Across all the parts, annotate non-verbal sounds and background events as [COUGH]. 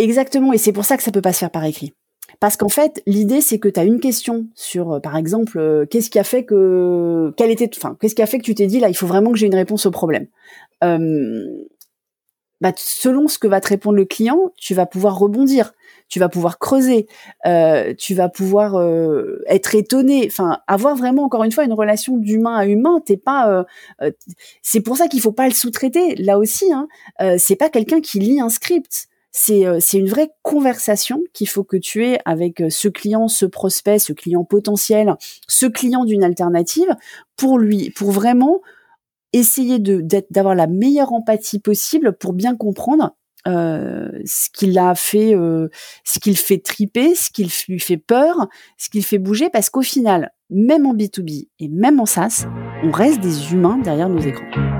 Exactement, et c'est pour ça que ça peut pas se faire par écrit. Parce qu'en fait, l'idée c'est que tu as une question sur, euh, par exemple, euh, qu'est-ce qui a fait que, était, enfin, qu'est-ce qui a fait que tu t'es dit là, il faut vraiment que j'ai une réponse au problème. Euh, bah, selon ce que va te répondre le client, tu vas pouvoir rebondir, tu vas pouvoir creuser, tu vas pouvoir être étonné, enfin avoir vraiment encore une fois une relation d'humain à humain. T'es pas, c'est pour ça qu'il faut pas le sous-traiter. Là aussi, hein, c'est pas quelqu'un qui lit un script. C'est c'est une vraie conversation qu'il faut que tu aies avec ce client, ce prospect, ce client potentiel, ce client d'une alternative pour lui, pour vraiment essayer d'avoir la meilleure empathie possible pour bien comprendre euh, ce qu'il a fait, euh, ce qu'il fait triper, ce qu'il lui fait peur, ce qu'il fait bouger, parce qu'au final, même en B2B et même en SaaS, on reste des humains derrière nos écrans.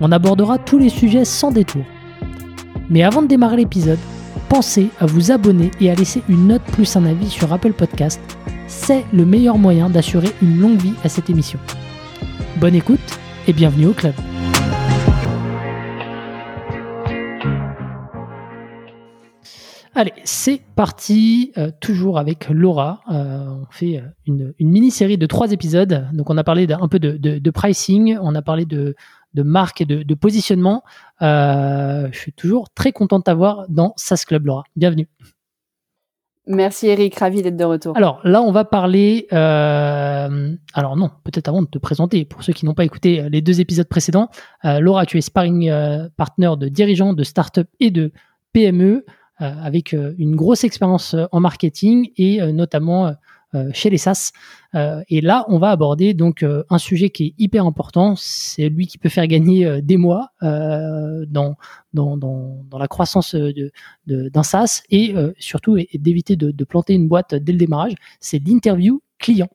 On abordera tous les sujets sans détour. Mais avant de démarrer l'épisode, pensez à vous abonner et à laisser une note plus un avis sur Apple Podcast. C'est le meilleur moyen d'assurer une longue vie à cette émission. Bonne écoute et bienvenue au club. Allez, c'est parti, euh, toujours avec Laura. Euh, on fait euh, une, mini-série de trois épisodes. Donc on a parlé un peu de, pricing, on a parlé de, de marque et de, positionnement. Euh, je suis toujours très content de t'avoir dans SAS Club, Laura. Bienvenue. Merci Eric, ravi d'être de retour. Alors là, on va parler. Euh, alors non, peut-être avant de te présenter, pour ceux qui n'ont pas écouté les deux épisodes précédents, euh, Laura, tu es sparring partner de dirigeants de start-up et de PME, avec une grosse expérience en marketing et notamment euh, chez les SaaS. Euh, et là, on va aborder donc euh, un sujet qui est hyper important. C'est lui qui peut faire gagner des mois dans, dans, dans, la croissance d'un de, d'un SaaS et surtout d'éviter de, planter une boîte dès le démarrage. C'est l'interview client.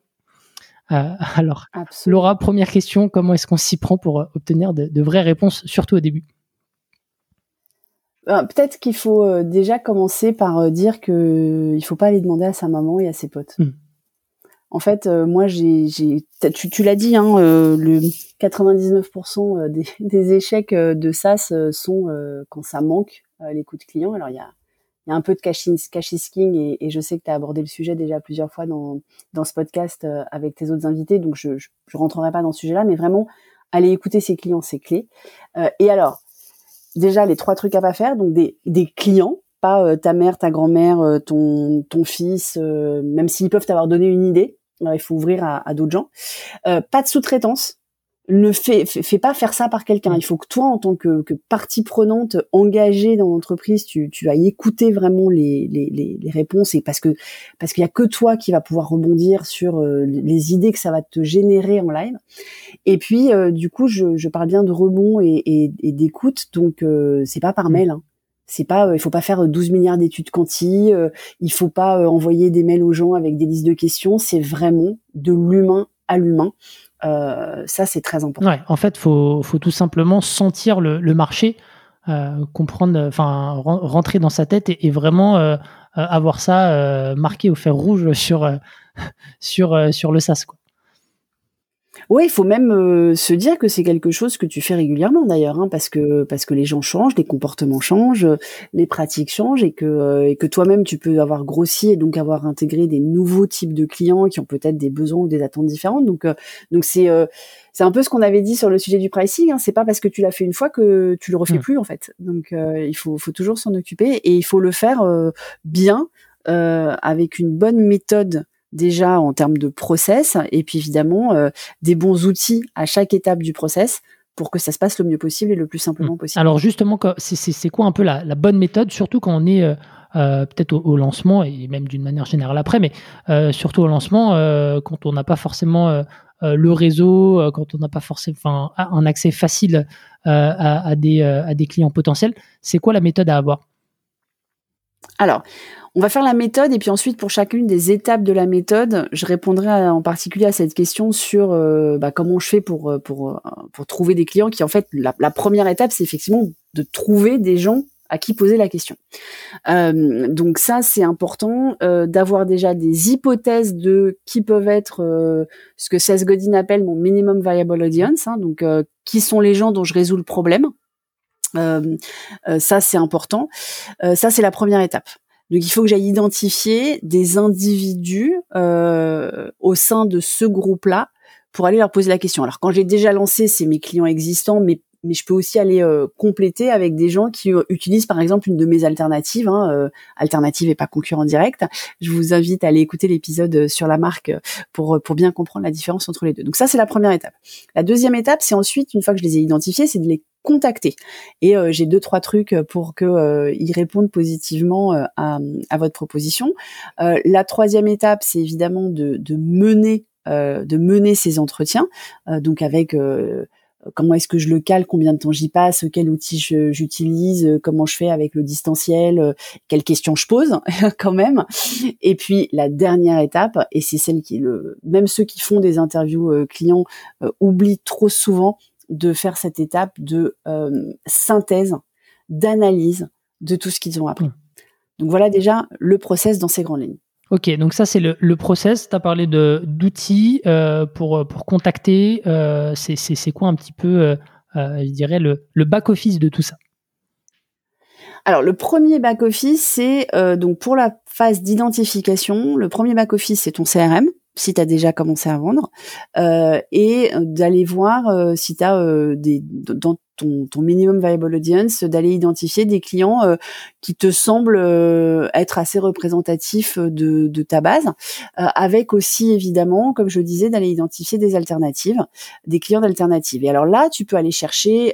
alors, Laura, première question, comment est-ce qu'on s'y prend pour obtenir de, vraies réponses, surtout au début? Peut-être qu'il faut déjà commencer par dire que il faut pas aller demander à sa maman et à ses potes. Mmh. En fait, euh, moi, j'ai, tu, tu l'as dit, hein, euh, le 99% euh, des, [LAUGHS] des, échecs de SaaS sont quand ça manque les coups de client. Alors, il y a, y a, un peu de cash, et, et, je sais que tu as abordé le sujet déjà plusieurs fois dans, dans ce podcast avec tes autres invités, donc je, je rentrerai pas dans ce sujet-là, mais vraiment, aller écouter ses clients, c'est clé. et alors, déjà, les trois trucs à pas faire, donc des, des clients, pas ta mère, ta grand-mère, ton, ton fils, même s'ils peuvent t'avoir donné une idée, il faut ouvrir à, d'autres gens. Euh, pas de sous-traitance. Ne fais, fais, pas faire ça par quelqu'un. Il faut que toi, en tant que, partie prenante engagée dans l'entreprise, tu, tu ailles écouter vraiment les, les, réponses et parce que parce qu'il y a que toi qui va pouvoir rebondir sur euh, les idées que ça va te générer en live. Et puis, euh, du coup, je, parle bien de rebond et, d'écoute, donc c'est pas par mmh. mail. Hein. C'est pas, euh, il faut pas faire 12 euh, milliards d'études quanti, euh, il faut pas envoyer des mails aux gens avec des listes de questions. C'est vraiment de l'humain à l'humain. ça, c'est très important. Ouais, en fait, faut, faut tout simplement sentir le, marché, comprendre, enfin, rentrer dans sa tête et, vraiment avoir ça marqué au fer rouge sur [LAUGHS] sur sur le sas. Quoi. Oui, il faut même euh, se dire que c'est quelque chose que tu fais régulièrement d'ailleurs, hein, parce que parce que les gens changent, les comportements changent, les pratiques changent, et que euh, et que toi-même tu peux avoir grossi et donc avoir intégré des nouveaux types de clients qui ont peut-être des besoins ou des attentes différentes. Donc euh, donc c'est c'est un peu ce qu'on avait dit sur le sujet du pricing. Hein. C'est pas parce que tu l'as fait une fois que tu le refais mmh. plus en fait. Donc il faut faut toujours s'en occuper et il faut le faire bien avec une bonne méthode déjà en termes de process et puis évidemment euh, des bons outils à chaque étape du process pour que ça se passe le mieux possible et le plus simplement mmh. possible. Alors justement, c'est quoi un peu la, bonne méthode, surtout quand on est euh, peut-être au, lancement et même d'une manière générale après, mais surtout au lancement, quand on n'a pas forcément le réseau, quand on n'a pas forcément un accès facile à, des, à des clients potentiels, c'est quoi la méthode à avoir? Alors, on va faire la méthode et puis ensuite pour chacune des étapes de la méthode, je répondrai en particulier à cette question sur euh, bah, comment je fais pour, euh, pour, euh, pour trouver des clients qui en fait la, première étape c'est effectivement de trouver des gens à qui poser la question. donc ça c'est important d'avoir déjà des hypothèses de qui peuvent être ce que Seth Godin appelle mon minimum viable audience, hein, donc qui sont les gens dont je résous le problème. ça c'est important. ça c'est la première étape. Donc il faut que j'aille identifier des individus euh, au sein de ce groupe-là pour aller leur poser la question. Alors quand j'ai déjà lancé, c'est mes clients existants, mais mais je peux aussi aller euh, compléter avec des gens qui euh, utilisent par exemple une de mes alternatives, hein, euh, alternative et pas concurrent direct. Je vous invite à aller écouter l'épisode sur la marque pour pour bien comprendre la différence entre les deux. Donc ça c'est la première étape. La deuxième étape, c'est ensuite une fois que je les ai identifiés, c'est de les contacter. Et euh, j'ai deux trois trucs pour que euh, ils répondent positivement euh, à, à, votre proposition. la troisième étape, c'est évidemment de, de mener de mener ces entretiens, donc avec comment est-ce que je le cale, combien de temps j'y passe, quel outil j'utilise, comment je fais avec le distanciel, quelles questions je pose [LAUGHS] quand même. Et puis la dernière étape, et c'est celle qui le, même ceux qui font des interviews clients oublient trop souvent, de faire cette étape de euh, synthèse, d'analyse de tout ce qu'ils ont appris. Mmh. Donc voilà déjà le process dans ces grandes lignes. Ok, donc ça c'est le, le, process. Tu as parlé d'outils euh, pour, pour contacter. Euh, c'est quoi un petit peu, je dirais, le, le back-office de tout ça? Alors le premier back office c'est donc pour la phase d'identification, le premier back office c'est ton CRM si tu as déjà commencé à vendre, euh, et d'aller voir euh, si tu as euh, des, dans ton, ton minimum viable audience, d'aller identifier des clients euh, qui te semblent euh, être assez représentatifs de, de ta base, euh, avec aussi évidemment, comme je disais, d'aller identifier des alternatives, des clients d'alternatives. Et alors là, tu peux aller chercher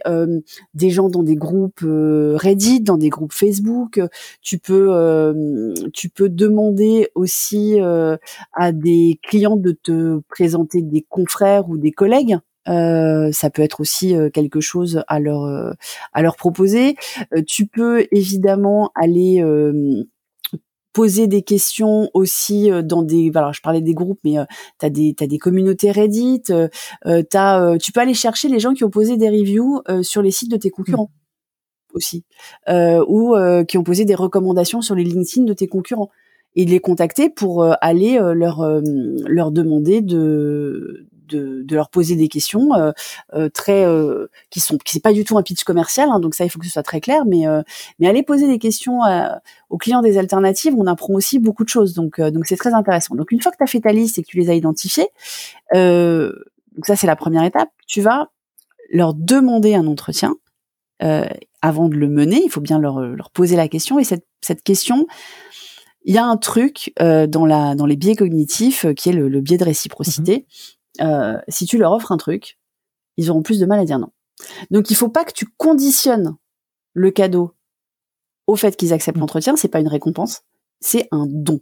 des gens dans des groupes Reddit, dans des groupes Facebook. Tu peux, tu peux demander aussi à des clients de te présenter des confrères ou des collègues euh, ça peut être aussi euh, quelque chose à leur euh, à leur proposer. tu peux évidemment aller poser des questions aussi dans des alors je parlais des groupes mais tu as des t'as des communautés Reddit t'as tu peux aller chercher les gens qui ont posé des reviews sur les sites de tes concurrents mmh. aussi ou qui ont posé des recommandations sur les LinkedIn de tes concurrents et les contacter pour aller leur leur demander de de, de, leur poser des questions euh, euh, très euh, qui sont qui c'est pas du tout un pitch commercial hein, donc ça il faut que ce soit très clair mais mais aller poser des questions aux clients des alternatives on apprend aussi beaucoup de choses donc donc c'est très intéressant donc une fois que tu as fait ta liste et que tu les as identifiés donc ça c'est la première étape tu vas leur demander un entretien avant de le mener il faut bien leur, leur poser la question et cette cette question il y a un truc dans la dans les biais cognitifs qui est le, le biais de réciprocité. Mmh euh, si tu leur offres un truc, ils auront plus de mal à dire non. Donc il faut pas que tu conditionnes le cadeau au fait qu'ils acceptent mmh. l'entretien. C'est pas une récompense, c'est un don,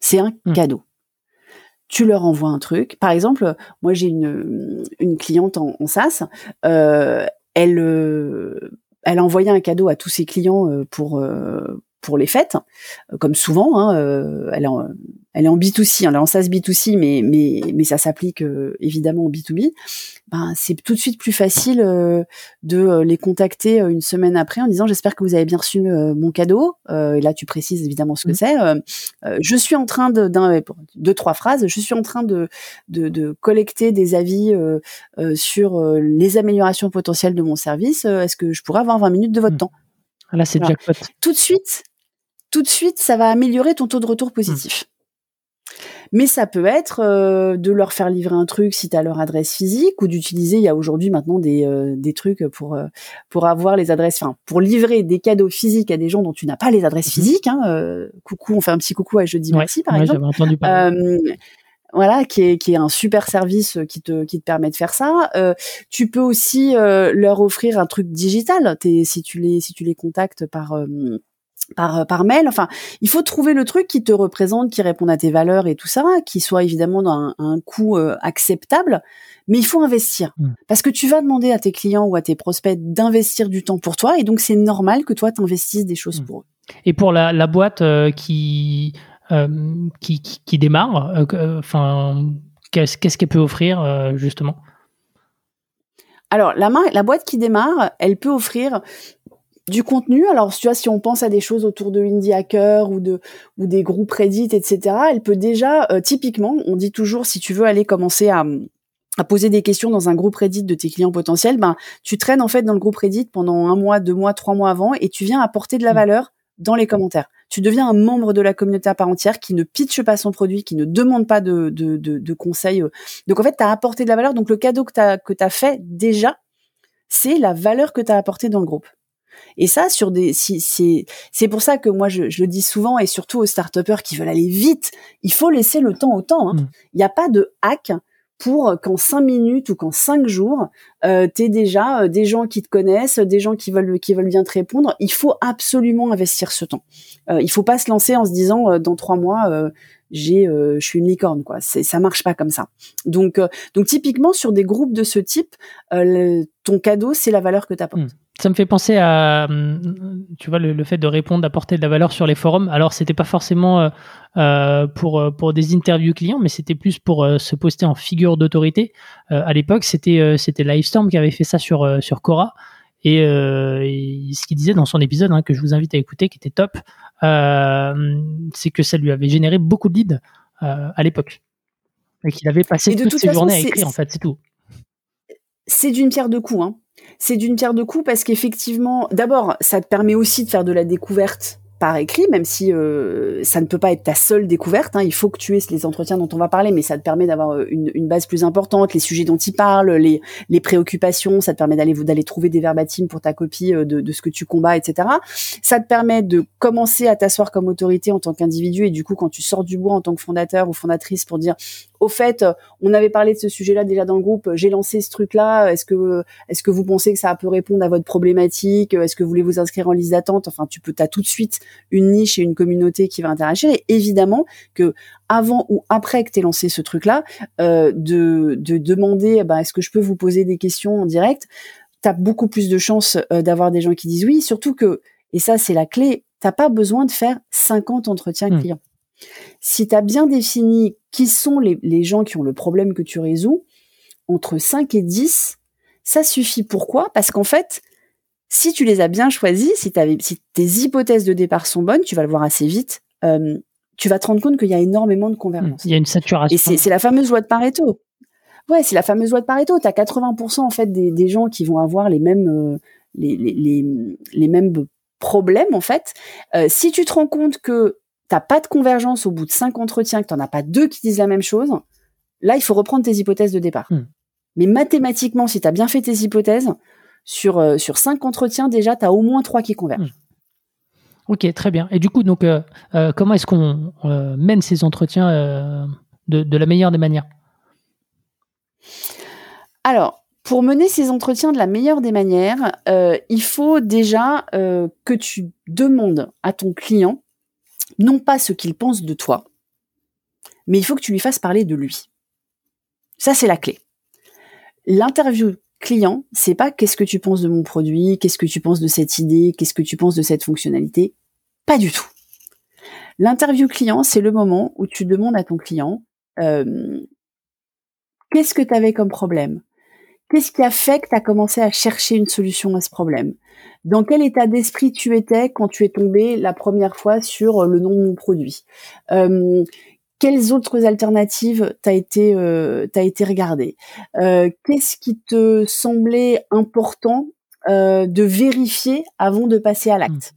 c'est un mmh. cadeau. Tu leur envoies un truc. Par exemple, moi j'ai une, une cliente en, en SaaS. Euh, elle, euh, elle a envoyé un cadeau à tous ses clients pour pour les fêtes, comme souvent. Hein, euh, elle, elle est en B2C, elle est en SaaS B2C, mais mais mais ça s'applique euh, évidemment au B2B. Ben, c'est tout de suite plus facile de les contacter une semaine après en disant j'espère que vous avez bien reçu mon cadeau. et là, tu précises évidemment ce que mmh. c'est. je suis en train de d'un deux trois phrases. Je suis en train de de, de collecter des avis sur les améliorations potentielles de mon service. Est-ce que je pourrais avoir 20 minutes de votre mmh. temps? Là, c'est jackpot. Tout de suite, tout de suite, ça va améliorer ton taux de retour positif. Mais ça peut être euh, de leur faire livrer un truc si tu as leur adresse physique ou d'utiliser, il y a aujourd'hui maintenant des, euh, des trucs pour, euh, pour avoir les adresses, enfin pour livrer des cadeaux physiques à des gens dont tu n'as pas les adresses mhm. physiques. Hein, coucou, on fait un petit coucou à Jeudi Merci par exemple. Entendu voilà, qui est, qui est un super service qui te, qui te permet de faire ça. tu peux aussi leur offrir un truc digital. si tu les, si tu les contactes par par par mail. Enfin, il faut trouver le truc qui te représente, qui réponde à tes valeurs et tout ça, qui soit évidemment dans un, coût acceptable. Mais il faut investir mmh. parce que tu vas demander à tes clients ou à tes prospects d'investir du temps pour toi, et donc c'est normal que toi t'investisses des choses mmh. pour eux. Et pour la, la boîte qui euh, qui, qui, démarre euh, euh, Enfin, qu'est-ce qu'elle peut offrir justement? Alors la, la boîte qui démarre, elle peut offrir du contenu. Alors, tu vois, si on pense à des choses autour de Indie Hacker ou de ou des groupes Reddit, etc., elle peut déjà, typiquement, on dit toujours, si tu veux aller commencer à, à poser des questions dans un groupe Reddit de tes clients potentiels, ben tu traînes en fait dans le groupe Reddit pendant un mois, deux mois, trois mois avant, et tu viens apporter de la mmh. valeur dans les commentaires. Tu deviens un membre de la communauté à part entière qui ne pitche pas son produit, qui ne demande pas de, de, de, conseils. Donc en fait, tu as apporté de la valeur. Donc le cadeau que tu as, que as fait déjà, c'est la valeur que tu as apportée dans le groupe. Et ça, sur des, si, c'est, c'est pour ça que moi je, je, le dis souvent et surtout aux start qui veulent aller vite, il faut laisser le temps au temps. Hein. Mmh. Il n'y a pas de hack pour qu'en cinq minutes ou qu'en cinq jours, euh, tu déjà euh, des gens qui te connaissent, des gens qui veulent qui veulent bien te répondre. Il faut absolument investir ce temps. Euh, il faut pas se lancer en se disant euh, dans trois mois euh, j'ai je suis une licorne quoi. C'est ça marche pas comme ça. Donc donc typiquement sur des groupes de ce type, ton cadeau c'est la valeur que tu apportes. Mmh ça me fait penser à, hum, tu vois, le, fait de répondre, d'apporter de la valeur sur les forums. Alors, c'était pas forcément euh, euh, pour euh, pour des interviews clients, mais c'était plus pour se poster en figure d'autorité. à l'époque, c'était c'était Livestorm qui avait fait ça sur sur Cora. Et, ce qu'il disait dans son épisode, hein, que je vous invite à écouter, qui était top, c'est que ça lui avait généré beaucoup de leads à l'époque. Et qu'il avait passé toutes ses journées à écrire, en fait, c'est tout. C'est d'une pierre deux coups. Hein c'est d'une pierre de coups parce qu'effectivement, d'abord, ça te permet aussi de faire de la découverte par écrit, même si euh, ça ne peut pas être ta seule découverte. Hein. Il faut que tu aies les entretiens dont on va parler, mais ça te permet d'avoir euh, une, base plus importante, les sujets dont il parle, les, les préoccupations. Ça te permet d'aller d'aller trouver des verbatims pour ta copie euh, de, de, ce que tu combats, etc. Ça te permet de commencer à t'asseoir comme autorité en tant qu'individu et du coup, quand tu sors du bois en tant que fondateur ou fondatrice pour dire au fait, on avait parlé de ce sujet-là déjà dans le groupe. J'ai lancé ce truc-là. Est-ce que, est-ce que vous pensez que ça peut répondre à votre problématique Est-ce que vous voulez vous inscrire en liste d'attente? Enfin, tu peux, t'as tout de suite une niche et une communauté qui va interagir. Et évidemment que avant ou après que tu aies lancé ce truc-là, euh, de, de demander, bah, est-ce que je peux vous poser des questions en direct? T'as beaucoup plus de chances euh, d'avoir des gens qui disent oui. Surtout que, et ça c'est la clé, t'as pas besoin de faire 50 entretiens mmh. clients. Si tu as bien défini qui sont les, gens qui ont le problème que tu résous, entre 5 et 10, ça suffit. Pourquoi? Parce qu'en fait, si tu les as bien choisis, si, si, tes hypothèses de départ sont bonnes, tu vas le voir assez vite, euh, tu vas te rendre compte qu'il y a énormément de convergence. Il y a une saturation. Et c'est la fameuse loi de Pareto. Ouais, c'est la fameuse loi de Pareto. Tu as 80% en fait des, gens qui vont avoir les mêmes, euh, les, les, mêmes problèmes en fait. Euh, si tu te rends compte que t'as pas de convergence au bout de cinq entretiens, que t'en as pas deux qui disent la même chose, là, il faut reprendre tes hypothèses de départ. Hmm. Mais mathématiquement, si tu as bien fait tes hypothèses, sur, euh, sur cinq entretiens, déjà, tu as au moins trois qui convergent. Hmm. Ok, très bien. Et du coup, donc, euh, euh, comment est-ce qu'on mène ces entretiens de, de, la meilleure des manières? Alors, pour mener ces entretiens de la meilleure des manières, il faut déjà que tu demandes à ton client non pas ce qu'il pense de toi, mais il faut que tu lui fasses parler de lui. Ça, c'est la clé. L'interview client, c'est pas qu'est-ce que tu penses de mon produit, qu'est-ce que tu penses de cette idée, qu'est-ce que tu penses de cette fonctionnalité. Pas du tout. L'interview client, c'est le moment où tu demandes à ton client euh, qu'est-ce que tu avais comme problème? Qu'est-ce qui a fait que tu as commencé à chercher une solution à ce problème? Dans quel état d'esprit tu étais quand tu es tombé la première fois sur euh, le nom de mon produit? Euh, Quelles autres alternatives t'as été euh, t'as été regardé euh, Qu'est-ce qui te semblait important euh, de vérifier avant de passer à l'acte?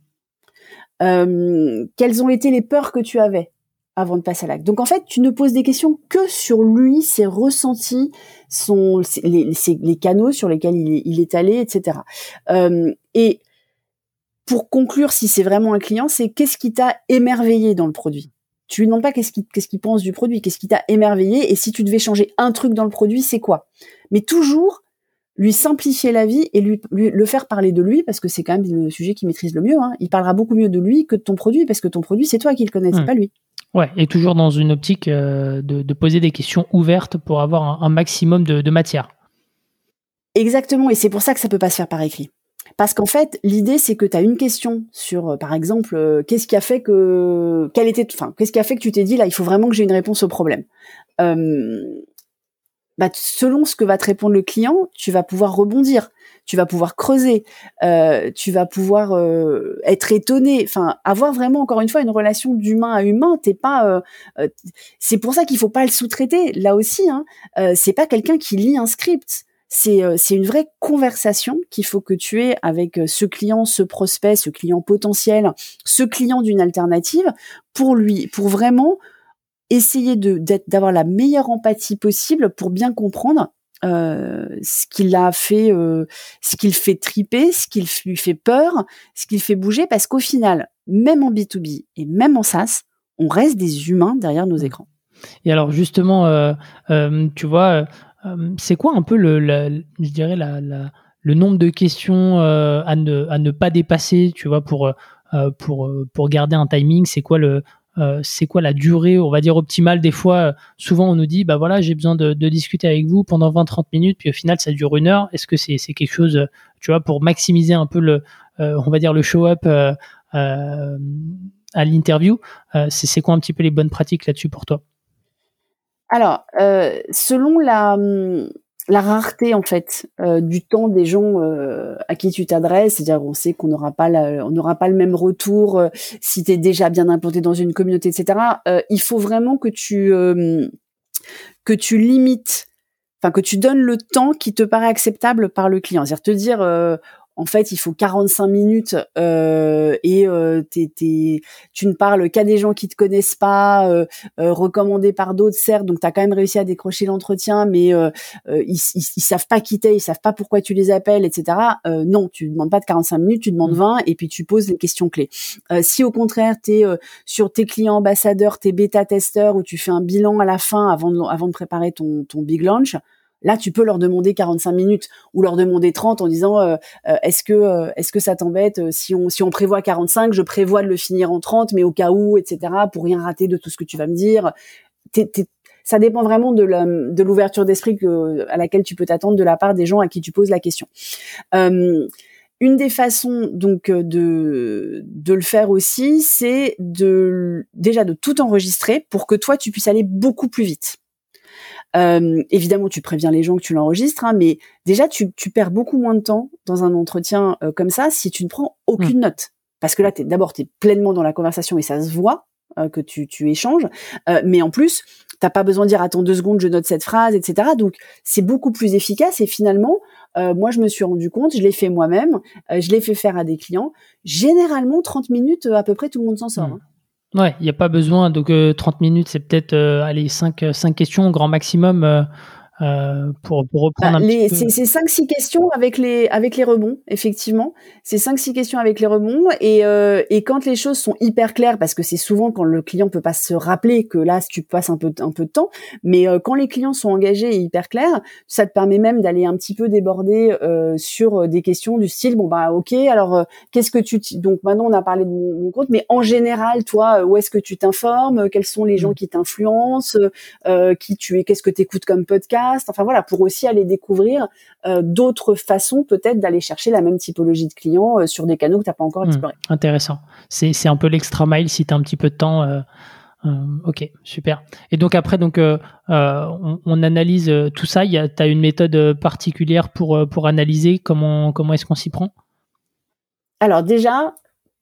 Mmh. Quelles ont été les peurs que tu avais? Avant de passer à l'acte. Donc en fait, tu ne poses des questions que sur lui, ses ressentis, son, les, les canaux sur lesquels il est, il est allé, etc. Euh, et pour conclure, si c'est vraiment un client, c'est qu'est-ce qui t'a émerveillé dans le produit? Tu lui demandes pas qu'est-ce qu'il qu'est-ce qu'il pense du produit, qu'est-ce qui t'a émerveillé, et si tu devais changer un truc dans le produit, c'est quoi? Mais toujours lui simplifier la vie et lui, le faire parler de lui parce que c'est quand même le sujet qu'il maîtrise le mieux. Hein. Il parlera beaucoup mieux de lui que de ton produit parce que ton produit c'est toi qui le connais, c'est hmm. pas lui. Ouais, et toujours dans une optique euh, de, poser des questions ouvertes pour avoir un, maximum de, matière. Exactement, et c'est pour ça que ça peut pas se faire par écrit. Parce qu'en fait, l'idée c'est que tu as une question sur, euh, par exemple, euh, qu'est-ce qui a fait que, était, enfin, qu'est-ce qui a fait que tu t'es dit là, il faut vraiment que j'ai une réponse au problème. Bah, selon ce que va te répondre le client, tu vas pouvoir rebondir, tu vas pouvoir creuser, euh, tu vas pouvoir euh, être étonné, enfin avoir vraiment encore une fois une relation d'humain à humain. T'es pas, euh, c'est pour ça qu'il faut pas le sous-traiter. Là aussi, hein, c'est pas quelqu'un qui lit un script. C'est une vraie conversation qu'il faut que tu aies avec ce client, ce prospect, ce client potentiel, ce client d'une alternative pour lui, pour vraiment essayer d'avoir la meilleure empathie possible pour bien comprendre euh, ce qu'il a fait, euh, ce qu'il fait triper, ce qu'il lui fait peur, ce qu'il fait bouger, parce qu'au final, même en B2B et même en SaaS, on reste des humains derrière nos écrans. Et alors justement, euh, tu vois, c'est quoi un peu le, je dirais la, le nombre de questions à ne, à ne pas dépasser, tu vois, pour pour pour garder un timing, c'est quoi le euh, c'est quoi la durée, on va dire optimale? Des fois. Euh, souvent, on nous dit, bah voilà, j'ai besoin de, discuter avec vous pendant 20-30 minutes, puis au final, ça dure une heure. Est-ce que c'est quelque chose, euh, tu vois, pour maximiser un peu le, on va dire le show-up à l'interview C'est quoi un petit peu les bonnes pratiques là-dessus pour toi? Alors, selon la hum, la rareté en fait euh, du temps des gens euh, à qui tu t'adresses, c'est-à-dire on sait qu'on n'aura pas on n'aura pas le même retour euh, si tu es déjà bien implanté dans une communauté, etc. il faut vraiment que tu que tu limites, enfin que tu donnes le temps qui te paraît acceptable par le client, c'est-à-dire te dire en fait, il faut 45 minutes euh, et euh, tu ne parles qu'à des gens qui te connaissent pas, euh, euh recommandés par d'autres, certes. Donc, tu as quand même réussi à décrocher l'entretien, mais euh, euh, ils, ils, savent pas quitter, ils savent pas pourquoi tu les appelles, etc. non, tu demandes pas de 45 minutes, tu demandes 20 mmh. et puis tu poses les questions clés. si au contraire, tu es sur tes clients ambassadeurs, tes bêta-testeurs, où tu fais un bilan à la fin avant de, avant de préparer ton, ton big launch, Là, tu peux leur demander 45 minutes ou leur demander 30 en disant euh, euh, est-ce que euh, est-ce que ça t'embête si on si on prévoit 45, je prévois de le finir en 30, mais au cas où, etc. Pour rien rater de tout ce que tu vas me dire. ça dépend vraiment de de l'ouverture d'esprit à laquelle tu peux t'attendre de la part des gens à qui tu poses la question. une des façons donc de de le faire aussi, c'est de déjà de tout enregistrer pour que toi tu puisses aller beaucoup plus vite. Euh, évidemment, tu préviens les gens que tu l'enregistres, hein, mais déjà, tu, tu, perds beaucoup moins de temps dans un entretien euh, comme ça si tu ne prends aucune mmh. note. Parce que là, d'abord, tu es pleinement dans la conversation et ça se voit euh, que tu, tu échanges. mais en plus, t'as pas besoin de dire attends deux secondes, je note cette phrase, etc. Donc, c'est beaucoup plus efficace et finalement, moi, je me suis rendu compte, je l'ai fait moi-même, je l'ai fait faire à des clients. Généralement, 30 minutes, à peu près, tout le monde s'en sort. Mmh. Hein. Ouais, il n'y a pas besoin. Donc, 30 euh, minutes, c'est peut-être, euh, allez, 5, 5 questions, grand maximum. Euh, euh, pour, pour, reprendre bah, un les, petit peu. C'est cinq six questions avec les avec les rebonds, effectivement. C'est cinq six questions avec les rebonds et euh, et quand les choses sont hyper claires, parce que c'est souvent quand le client peut pas se rappeler que là tu passes un peu un peu de temps, mais euh, quand les clients sont engagés et hyper clairs, ça te permet même d'aller un petit peu déborder euh, sur des questions du style bon bah ok alors qu'est-ce que tu donc maintenant on a parlé de mon, compte, mais en général toi où est-ce que tu t'informes, quels sont les gens mmh. qui t'influencent, qui tu es, qu'est-ce que tu écoutes comme podcast? Enfin voilà, pour aussi aller découvrir euh, d'autres façons peut-être d'aller chercher la même typologie de clients euh, sur des canaux que tu n'as pas encore hmm, explorés. intéressant. C'est un peu l'extra mile si tu as un petit peu de temps. Euh, ok, super. Et donc après, donc on, analyse tout ça. Tu as une méthode particulière pour, pour analyser comment, comment est-ce qu'on s'y prend? Alors déjà,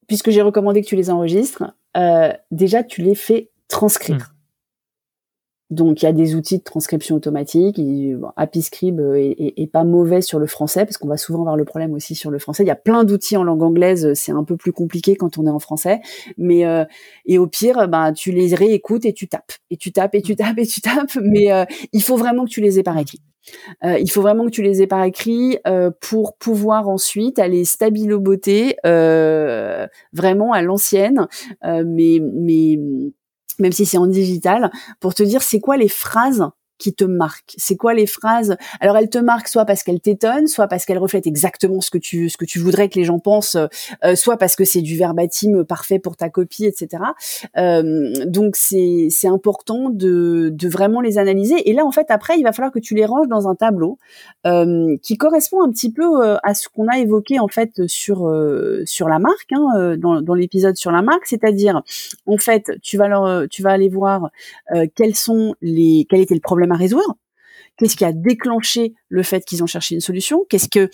puisque j'ai recommandé que tu les enregistres, déjà tu les fais transcrire. Hmm. Donc il y a des outils de transcription automatique. AppyScript euh, est, pas mauvais sur le français parce qu'on va souvent avoir le problème aussi sur le français. Il y a plein d'outils en langue anglaise, c'est un peu plus compliqué quand on est en français. Mais euh, et au pire, bah tu les réécoutes et tu tapes et tu tapes et tu tapes et tu tapes. Mais euh, il faut vraiment que tu les aies par écrit. il faut vraiment que tu les aies par écrit pour pouvoir ensuite aller stabiloboter euh, vraiment à l'ancienne, mais mais même si c'est en digital, pour te dire c'est quoi les phrases qui te marquent C'est quoi les phrases? Alors elles te marquent soit parce qu'elles t'étonnent, soit parce qu'elles reflètent exactement ce que tu ce que tu voudrais que les gens pensent, euh, soit parce que c'est du verbatim parfait pour ta copie, etc. Euh, donc c'est c'est important de de vraiment les analyser. Et là en fait après il va falloir que tu les ranges dans un tableau euh, qui correspond un petit peu à ce qu'on a évoqué en fait sur sur la marque hein, dans, dans l'épisode sur la marque, c'est-à-dire en fait tu vas tu vas aller voir quels sont les quel était le problème résoudre, qu'est-ce qui a déclenché le fait qu'ils ont cherché une solution, qu'est-ce que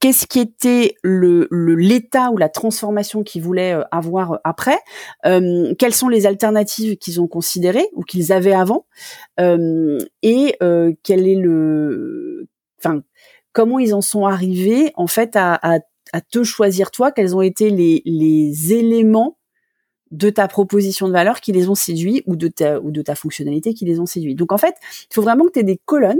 qu'est-ce qui était le l'état ou la transformation qu'ils voulaient avoir après, euh, quelles sont les alternatives qu'ils ont considérées ou qu'ils avaient avant, euh, et euh, quel est le, enfin, comment ils en sont arrivés en fait à, te choisir toi, quels ont été les éléments de ta proposition de valeur qui les ont séduits ou de ta ou de ta fonctionnalité qui les ont séduits. Donc en fait, il faut vraiment que tu aies des colonnes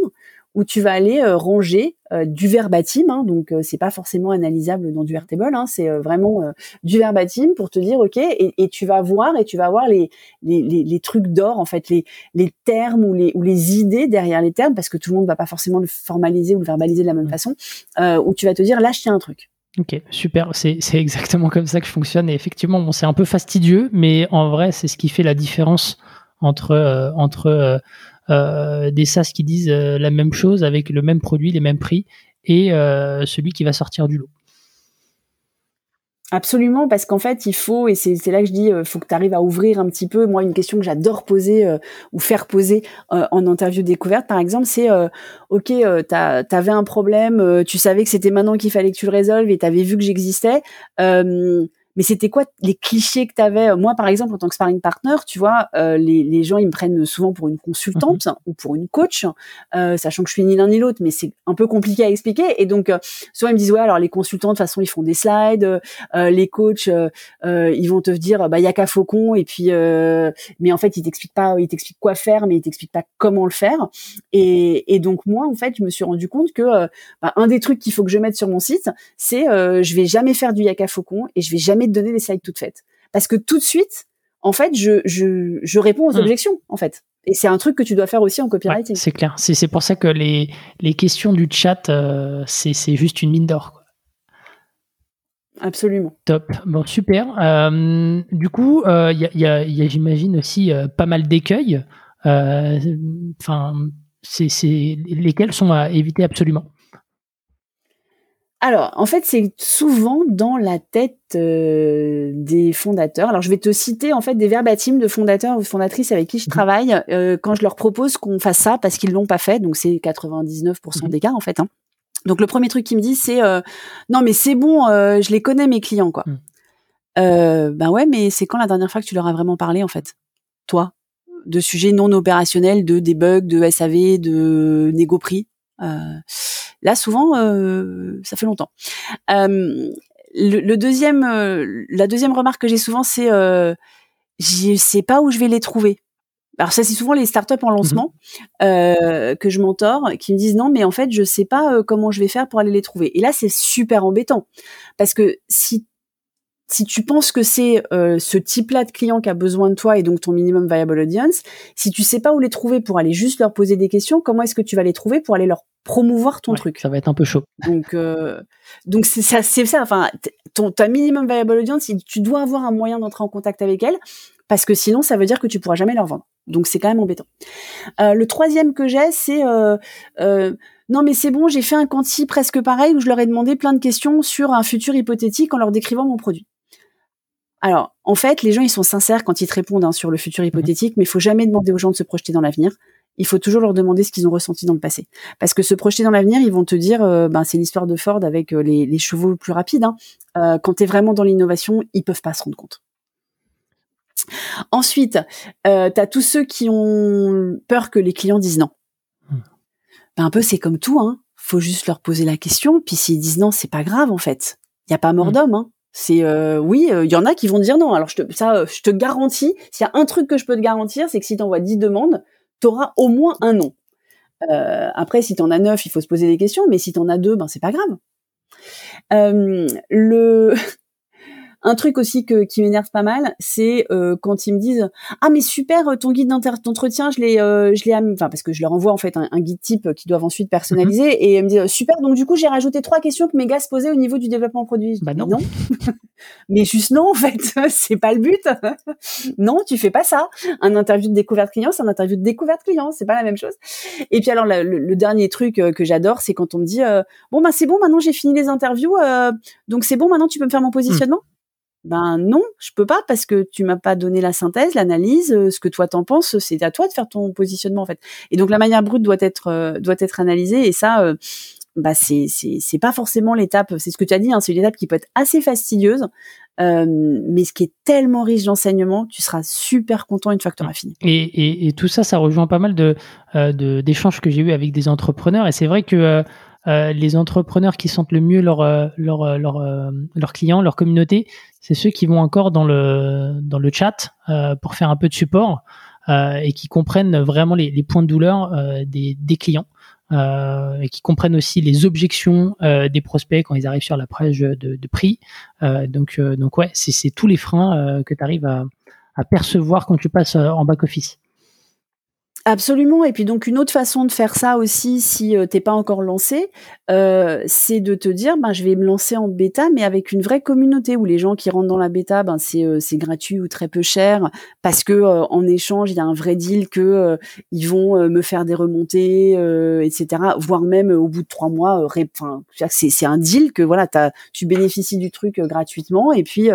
où tu vas aller euh, ranger euh, du verbatim, hein, donc euh, c'est pas forcément analysable dans du Airtable, hein, c'est vraiment du verbatim pour te dire ok, et, et, tu vas voir et tu vas voir les les, les, les trucs d'or en fait, les les termes ou les ou les idées derrière les termes, parce que tout le monde va pas forcément le formaliser ou le verbaliser de la même façon, où tu vas te dire là je tiens un truc. Ok, super. C'est exactement comme ça que je fonctionne. Et effectivement, bon, c'est un peu fastidieux, mais en vrai, c'est ce qui fait la différence entre entre euh, des SaaS qui disent euh, la même chose avec le même produit, les mêmes prix, et euh, celui qui va sortir du lot. Absolument, parce qu'en fait, il faut, et c'est là que je dis, il faut que tu arrives à ouvrir un petit peu. Moi, une question que j'adore poser ou faire poser en interview découverte, par exemple, c'est, ok, t'avais un problème, tu savais que c'était maintenant qu'il fallait que tu le résolves et t'avais vu que j'existais mais c'était quoi les clichés que tu avais Moi, par exemple, en tant que sparring partner, tu vois, euh, les, les, gens, ils me prennent souvent pour une consultante mhm. ou pour une coach, euh, sachant que je suis ni l'un ni l'autre, mais c'est un peu compliqué à expliquer. Et donc, euh, souvent, ils me disent, ouais, alors les consultants, de toute façon, ils font des slides, euh, les coachs, euh, ils vont te dire, bah, il y a qu'à Faucon, et puis, mais en fait, ils t'expliquent pas, ils t'expliquent quoi faire, mais ils t'expliquent pas comment le faire. Et, et, donc, moi, en fait, je me suis rendu compte que bah, un des trucs qu'il faut que je mette sur mon site, c'est je vais jamais faire du Yaka Faucon et je vais jamais de donner des slides toutes faites. Parce que tout de suite, en fait, je, je, je réponds aux hmm. objections, en fait. Et c'est un truc que tu dois faire aussi en copywriting. c'est clair. C'est pour ça que les, les questions du chat, euh, c'est juste une mine d'or. Absolument. Top. Bon, super. Euh, du coup, il euh, y a, y a j'imagine aussi pas mal d'écueils. Enfin, c'est lesquels sont à éviter absolument? Alors, en fait, c'est souvent dans la tête euh, des fondateurs. Alors, je vais te citer en fait des verbatims de fondateurs ou fondatrices avec qui je mhm. travaille euh, quand je leur propose qu'on fasse ça parce qu'ils l'ont pas fait. Donc, c'est 99% mhm. des cas en fait. Hein. Donc, le premier truc qu'ils me disent, c'est euh, non, mais c'est bon, je les connais mes clients quoi. Mhm. ben ouais, mais c'est quand la dernière fois que tu leur as vraiment parlé en fait, toi, de sujets non opérationnels, de debug, de SAV, de négo prix. Là, souvent, euh, ça fait longtemps. Euh, le, deuxième, euh, la deuxième remarque que j'ai souvent, c'est je sais pas où je vais les trouver. Alors ça, c'est souvent les startups en lancement mmh euh, que je mentore, qui me disent non, mais en fait, je sais pas comment je vais faire pour aller les trouver. Et là, c'est super embêtant parce que si si tu penses que c'est ce type-là de client qui a besoin de toi et donc ton minimum viable audience, si tu sais pas où les trouver pour aller juste leur poser des questions, comment est-ce que tu vas les trouver pour aller leur promouvoir ton truc? Ça va être un peu chaud. Donc, euh, donc c'est ça, c'est ça. Enfin, ton ta minimum viable audience, tu dois avoir un moyen d'entrer en contact avec elle, parce que sinon, ça veut dire que tu pourras jamais leur vendre. Donc, c'est quand même embêtant. Euh, le troisième que j'ai, c'est euh, euh, non, mais c'est bon, j'ai fait un quanti presque pareil où je leur ai demandé plein de questions sur un futur hypothétique en leur décrivant mon produit. Alors, en fait, les gens, ils sont sincères quand ils te répondent hein, sur le futur hypothétique, mais il faut jamais demander aux gens de se projeter dans l'avenir il faut toujours leur demander ce qu'ils ont ressenti dans le passé. Parce que se projeter dans l'avenir, ils vont te dire, euh, ben, c'est l'histoire de Ford avec euh, les, chevaux plus rapides. Hein. Euh, quand tu es vraiment dans l'innovation, ils peuvent pas se rendre compte. Ensuite, euh, tu as tous ceux qui ont peur que les clients disent non. Hmm. Ben, un peu, c'est comme tout. Hein. faut juste leur poser la question. Puis s'ils disent non, c'est pas grave en fait. Il y a pas mort hmm. d'homme. Hein. C'est oui, il y en a qui vont dire non. Alors je te, ça, je te garantis. S'il y a un truc que je peux te garantir, c'est que si tu envoies 10 demandes, tu auras au moins un. Euh, après, si tu en as neuf, il faut se poser des questions, mais si tu en as deux, ben c'est pas grave. Euh, le [LAUGHS] Un truc aussi que, qui m'énerve pas mal, c'est euh, quand ils me disent ah mais super ton guide d'entretien, je l'ai, euh, je l'ai, enfin parce que je leur envoie en fait un, guide type qu'ils doivent ensuite personnaliser mhm. et ils me disent super donc du coup j'ai rajouté trois questions que mes gars se posaient au niveau du développement produit. Bah non. [LAUGHS] mais juste non en fait, [LAUGHS] c'est pas le but. [LAUGHS] non, tu fais pas ça. Un interview de découverte client, c'est un interview de découverte client, c'est pas la même chose. Et puis alors le, dernier truc euh, que j'adore, c'est quand on me dit bon bah c'est bon maintenant j'ai fini les interviews, donc c'est bon maintenant tu peux me faire mon positionnement? Ben non, je peux pas parce que tu m'as pas donné la synthèse, l'analyse, euh, ce que toi t'en penses, c'est à toi de faire ton positionnement en fait. Et donc la manière brute doit être euh, doit être analysée et ça euh, bah c'est c'est pas forcément l'étape, c'est ce que tu as dit, hein, c'est une étape qui peut être assez fastidieuse, mais ce qui est tellement riche d'enseignement, tu seras super content une fois que tu auras fini. Et, et, et, tout ça, ça rejoint pas mal de d'échanges que j'ai eu avec des entrepreneurs et c'est vrai que euh, les entrepreneurs qui sentent le mieux leurs euh, leur, euh, leur, leur clients, leur communauté, c'est ceux qui vont encore dans le, dans le chat pour faire un peu de support et qui comprennent vraiment les, points de douleur des, des clients. Et qui comprennent aussi les objections des prospects quand ils arrivent sur la page de, prix. Donc, donc ouais, c'est tous les freins que tu arrives à, à, percevoir quand tu passes en back office. Absolument. Et puis donc une autre façon de faire ça aussi, si euh, t'es pas encore lancé, euh, c'est de te dire, ben je vais me lancer en bêta, mais avec une vraie communauté où les gens qui rentrent dans la bêta, ben c'est euh, c'est gratuit ou très peu cher, parce que en échange il y a un vrai deal que ils vont me faire des remontées, etc. Voire même au bout de trois mois, enfin c'est c'est un deal que voilà, tu bénéficies du truc gratuitement et puis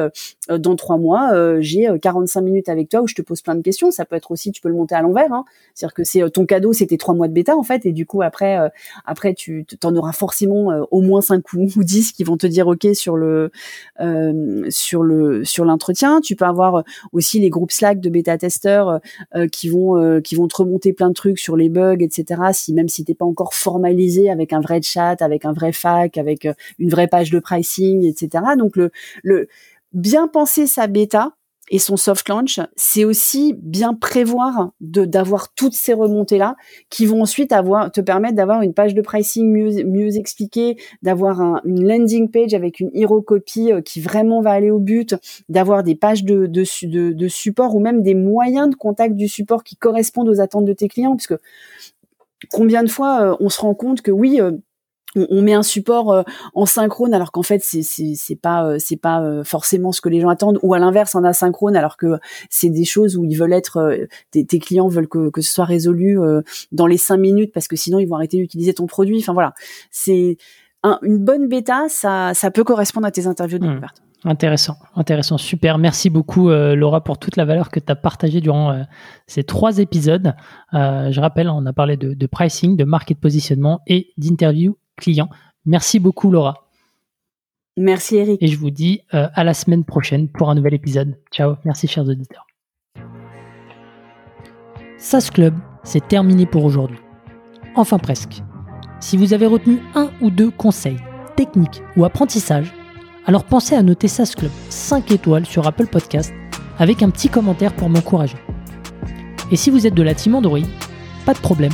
dans trois mois j'ai 45 minutes avec toi où je te pose plein de questions. Ça peut être aussi, tu peux le monter à l'envers. Hein. C'est-à-dire que c'est euh, ton cadeau, c'était trois mois de bêta en fait, et du coup après, euh, après tu t'en auras forcément euh, au moins cinq ou, dix qui vont te dire ok sur le sur le sur l'entretien. Tu peux avoir aussi les groupes Slack de bêta testeurs qui vont qui vont te remonter plein de trucs sur les bugs, etc. Si même si t'es pas encore formalisé avec un vrai chat, avec un vrai fac, avec une vraie page de pricing, etc. Donc le le bien penser sa bêta, et son soft launch, c'est aussi bien prévoir de d'avoir toutes ces remontées là qui vont ensuite avoir te permettre d'avoir une page de pricing mieux mieux expliquée, d'avoir une landing page avec une hero copy euh, qui vraiment va aller au but, d'avoir des pages de de, de support ou même des moyens de contact du support qui correspondent aux attentes de tes clients puisque combien de fois euh, on se rend compte que oui euh, on, met un support euh, en synchrone alors qu'en fait c'est c'est pas euh, c'est pas euh, forcément ce que les gens attendent ou à l'inverse en asynchrone alors que c'est des choses où ils veulent être tes, clients veulent que, que ce soit résolu dans les cinq minutes parce que sinon ils vont arrêter d'utiliser ton produit enfin voilà c'est une bonne bêta ça ça peut correspondre à tes interviews de mmh. découverte Intéressant, intéressant, super. Merci beaucoup Laura pour toute la valeur que tu as partagée durant ces trois épisodes. je rappelle, on a parlé de, de pricing, de market positionnement et d'interview client. Merci beaucoup Laura. Merci Eric. Et je vous dis euh, à la semaine prochaine pour un nouvel épisode. Ciao, merci chers auditeurs. SAS Club, c'est terminé pour aujourd'hui. Enfin presque. Si vous avez retenu un ou deux conseils, techniques ou apprentissages, alors pensez à noter SAS Club 5 étoiles sur Apple Podcast avec un petit commentaire pour m'encourager. Et si vous êtes de la team Android, pas de problème,